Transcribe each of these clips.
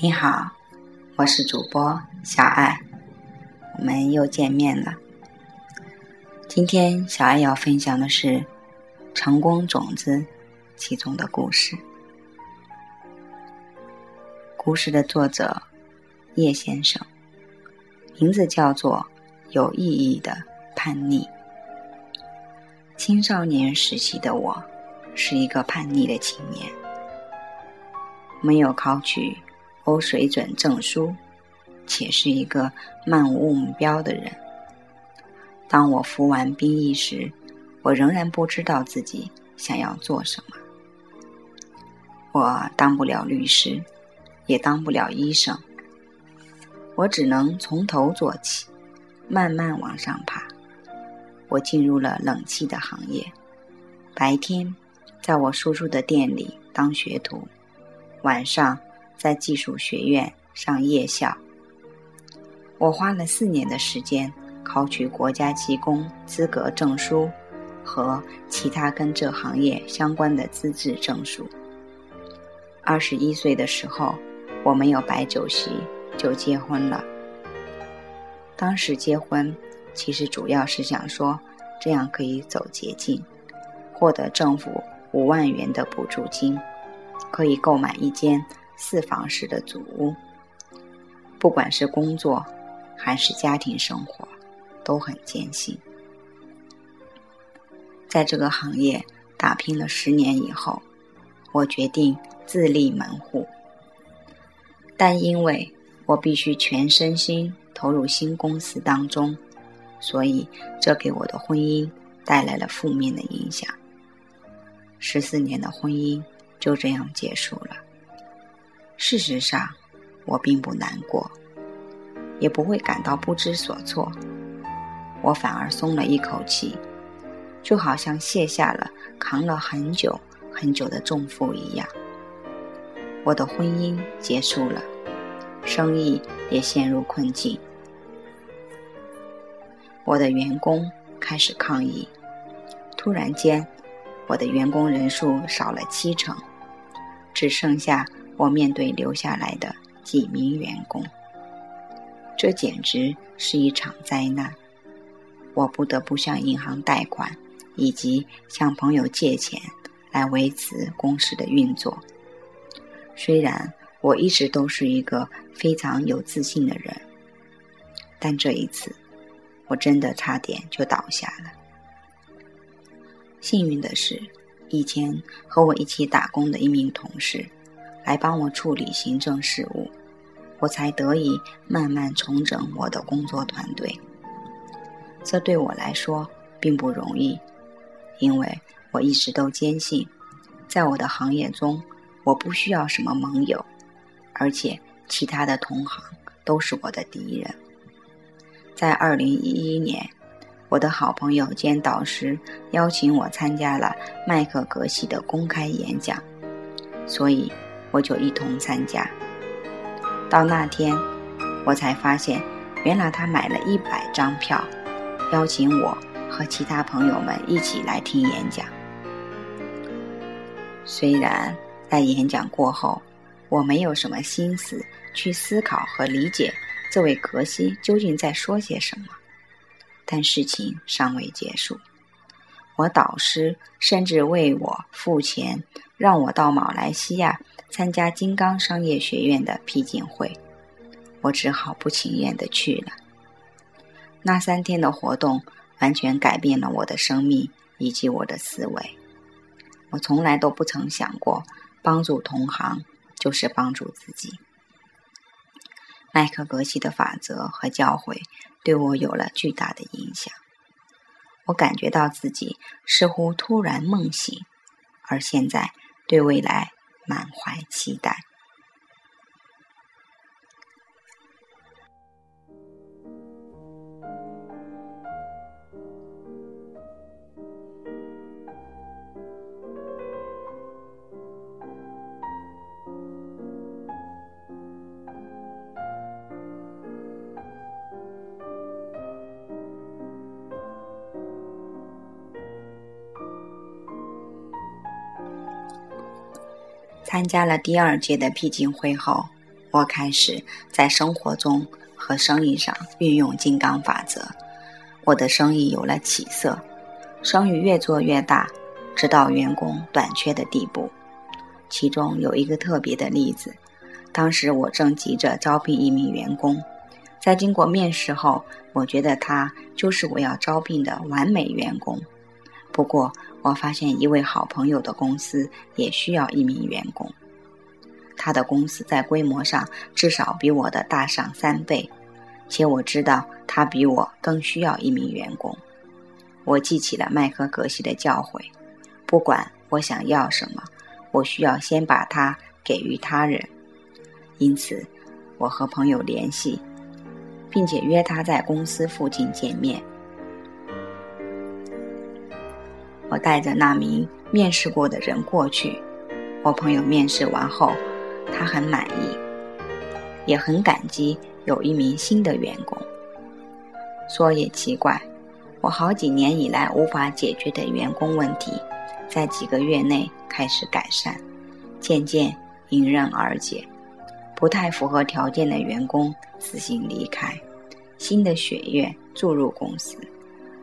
你好，我是主播小爱，我们又见面了。今天小爱要分享的是《成功种子》其中的故事。故事的作者叶先生，名字叫做《有意义的叛逆》。青少年时期的我，是一个叛逆的青年，没有考取。高水准证书，且是一个漫无目标的人。当我服完兵役时，我仍然不知道自己想要做什么。我当不了律师，也当不了医生。我只能从头做起，慢慢往上爬。我进入了冷气的行业，白天在我叔叔的店里当学徒，晚上。在技术学院上夜校，我花了四年的时间考取国家技工资格证书和其他跟这行业相关的资质证书。二十一岁的时候，我没有摆酒席就结婚了。当时结婚其实主要是想说，这样可以走捷径，获得政府五万元的补助金，可以购买一间。四房式的祖屋，不管是工作还是家庭生活，都很艰辛。在这个行业打拼了十年以后，我决定自立门户。但因为我必须全身心投入新公司当中，所以这给我的婚姻带来了负面的影响。十四年的婚姻就这样结束了。事实上，我并不难过，也不会感到不知所措，我反而松了一口气，就好像卸下了扛了很久很久的重负一样。我的婚姻结束了，生意也陷入困境，我的员工开始抗议，突然间，我的员工人数少了七成，只剩下。我面对留下来的几名员工，这简直是一场灾难。我不得不向银行贷款，以及向朋友借钱来维持公司的运作。虽然我一直都是一个非常有自信的人，但这一次，我真的差点就倒下了。幸运的是，以前和我一起打工的一名同事。来帮我处理行政事务，我才得以慢慢重整我的工作团队。这对我来说并不容易，因为我一直都坚信，在我的行业中，我不需要什么盟友，而且其他的同行都是我的敌人。在二零一一年，我的好朋友兼导师邀请我参加了麦克格西的公开演讲，所以。我就一同参加。到那天，我才发现，原来他买了一百张票，邀请我和其他朋友们一起来听演讲。虽然在演讲过后，我没有什么心思去思考和理解这位格西究竟在说些什么，但事情尚未结束。我导师甚至为我付钱，让我到马来西亚。参加金刚商业学院的批竞会，我只好不情愿的去了。那三天的活动完全改变了我的生命以及我的思维。我从来都不曾想过，帮助同行就是帮助自己。麦克格西的法则和教诲对我有了巨大的影响。我感觉到自己似乎突然梦醒，而现在对未来。满怀期待。参加了第二届的毕竟会后，我开始在生活中和生意上运用金刚法则，我的生意有了起色，生意越做越大，直到员工短缺的地步。其中有一个特别的例子，当时我正急着招聘一名员工，在经过面试后，我觉得他就是我要招聘的完美员工。不过，我发现一位好朋友的公司也需要一名员工。他的公司在规模上至少比我的大上三倍，且我知道他比我更需要一名员工。我记起了麦克格西的教诲：不管我想要什么，我需要先把它给予他人。因此，我和朋友联系，并且约他在公司附近见面。我带着那名面试过的人过去。我朋友面试完后。他很满意，也很感激有一名新的员工。说也奇怪，我好几年以来无法解决的员工问题，在几个月内开始改善，渐渐迎刃而解。不太符合条件的员工自行离开，新的血液注入公司，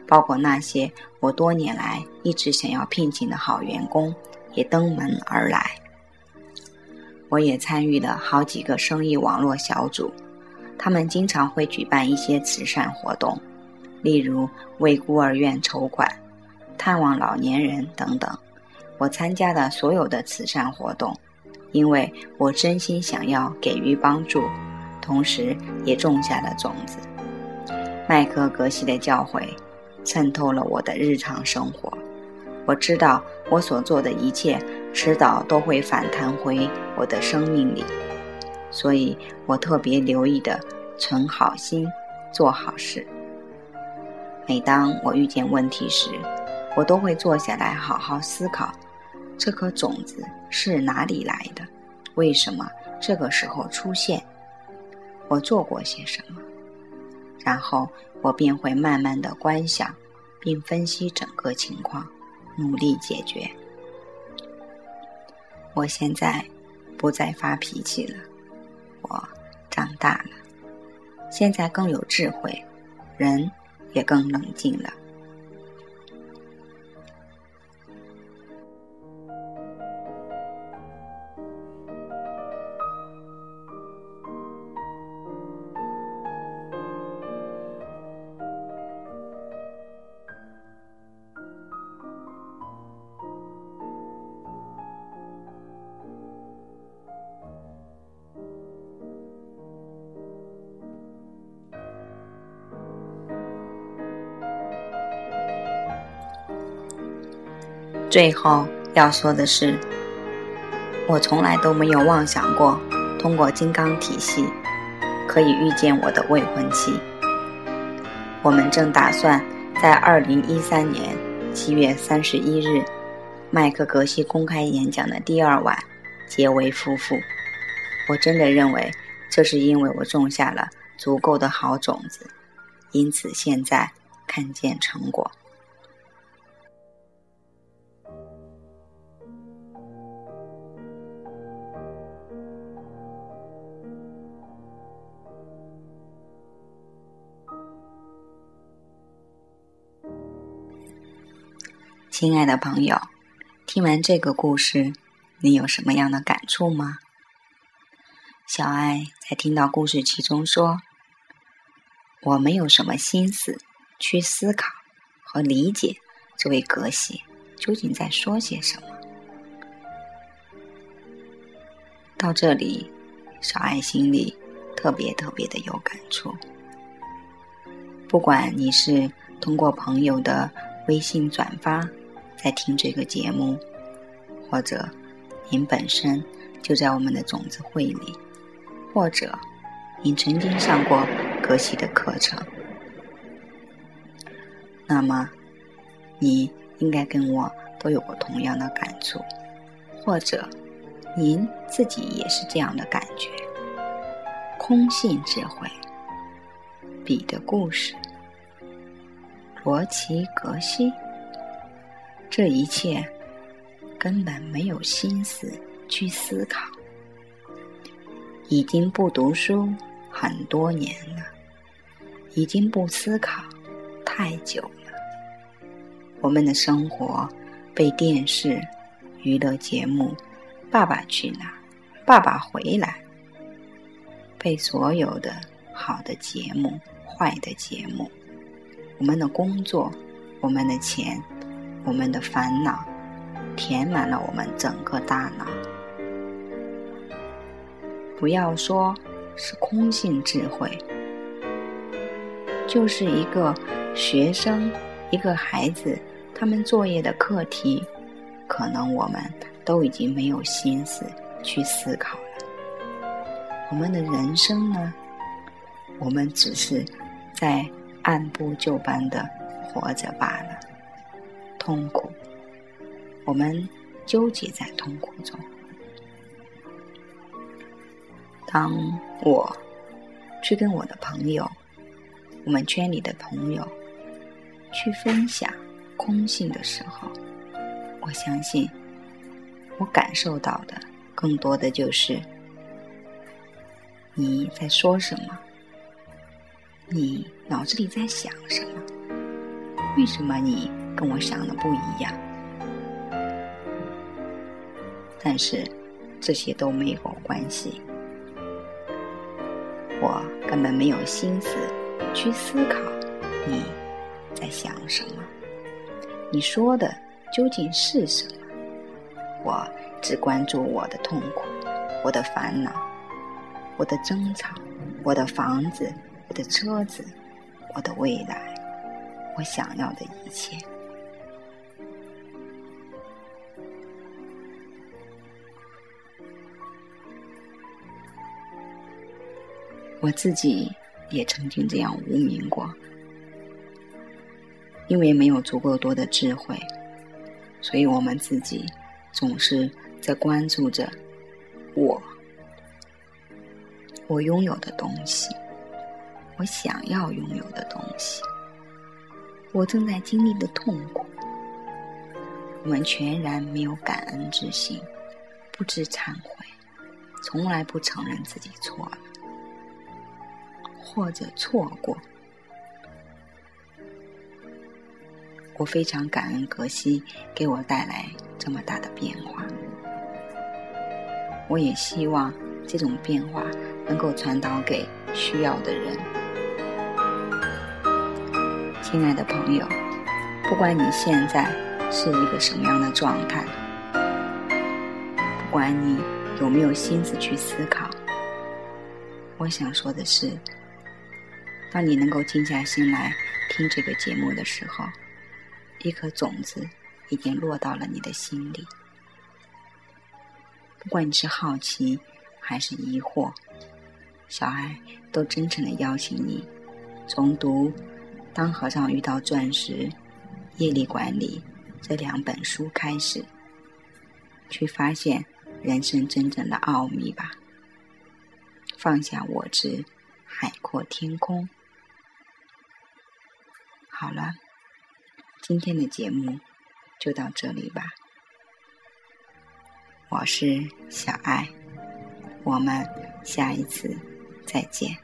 包括那些我多年来一直想要聘请的好员工，也登门而来。我也参与了好几个生意网络小组，他们经常会举办一些慈善活动，例如为孤儿院筹款、探望老年人等等。我参加的所有的慈善活动，因为我真心想要给予帮助，同时也种下了种子。麦克格西的教诲渗透了我的日常生活，我知道我所做的一切。迟早都会反弹回我的生命里，所以我特别留意的存好心，做好事。每当我遇见问题时，我都会坐下来好好思考，这颗种子是哪里来的？为什么这个时候出现？我做过些什么？然后我便会慢慢的观想，并分析整个情况，努力解决。我现在不再发脾气了，我长大了，现在更有智慧，人也更冷静了。最后要说的是，我从来都没有妄想过通过金刚体系可以遇见我的未婚妻。我们正打算在二零一三年七月三十一日麦克格西公开演讲的第二晚结为夫妇。我真的认为这是因为我种下了足够的好种子，因此现在看见成果。亲爱的朋友，听完这个故事，你有什么样的感触吗？小爱在听到故事其中说：“我没有什么心思去思考和理解这位格西究竟在说些什么。”到这里，小爱心里特别特别的有感触。不管你是通过朋友的微信转发。在听这个节目，或者您本身就在我们的种子会里，或者您曾经上过格西的课程，那么你应该跟我都有过同样的感触，或者您自己也是这样的感觉。空性智慧，彼的故事，罗奇格西。这一切根本没有心思去思考，已经不读书很多年了，已经不思考太久了。我们的生活被电视、娱乐节目、《爸爸去哪儿》、《爸爸回来》，被所有的好的节目、坏的节目，我们的工作、我们的钱、我们的烦恼。填满了我们整个大脑。不要说是空性智慧，就是一个学生、一个孩子，他们作业的课题，可能我们都已经没有心思去思考了。我们的人生呢，我们只是在按部就班的活着罢了，痛苦。我们纠结在痛苦中。当我去跟我的朋友，我们圈里的朋友去分享空性的时候，我相信我感受到的更多的就是你在说什么，你脑子里在想什么，为什么你跟我想的不一样？但是这些都没有关系，我根本没有心思去思考你在想什么，你说的究竟是什么？我只关注我的痛苦、我的烦恼、我的争吵、我的房子、我的车子、我的未来、我想要的一切。我自己也曾经这样无名过，因为没有足够多的智慧，所以我们自己总是在关注着我，我拥有的东西，我想要拥有的东西，我正在经历的痛苦，我们全然没有感恩之心，不知忏悔，从来不承认自己错了。或者错过，我非常感恩格西给我带来这么大的变化。我也希望这种变化能够传导给需要的人。亲爱的朋友，不管你现在是一个什么样的状态，不管你有没有心思去思考，我想说的是。当你能够静下心来听这个节目的时候，一颗种子已经落到了你的心里。不管你是好奇还是疑惑，小爱都真诚的邀请你，从读《当和尚遇到钻石》《业力管理》这两本书开始，去发现人生真正的奥秘吧。放下我执，海阔天空。好了，今天的节目就到这里吧。我是小爱，我们下一次再见。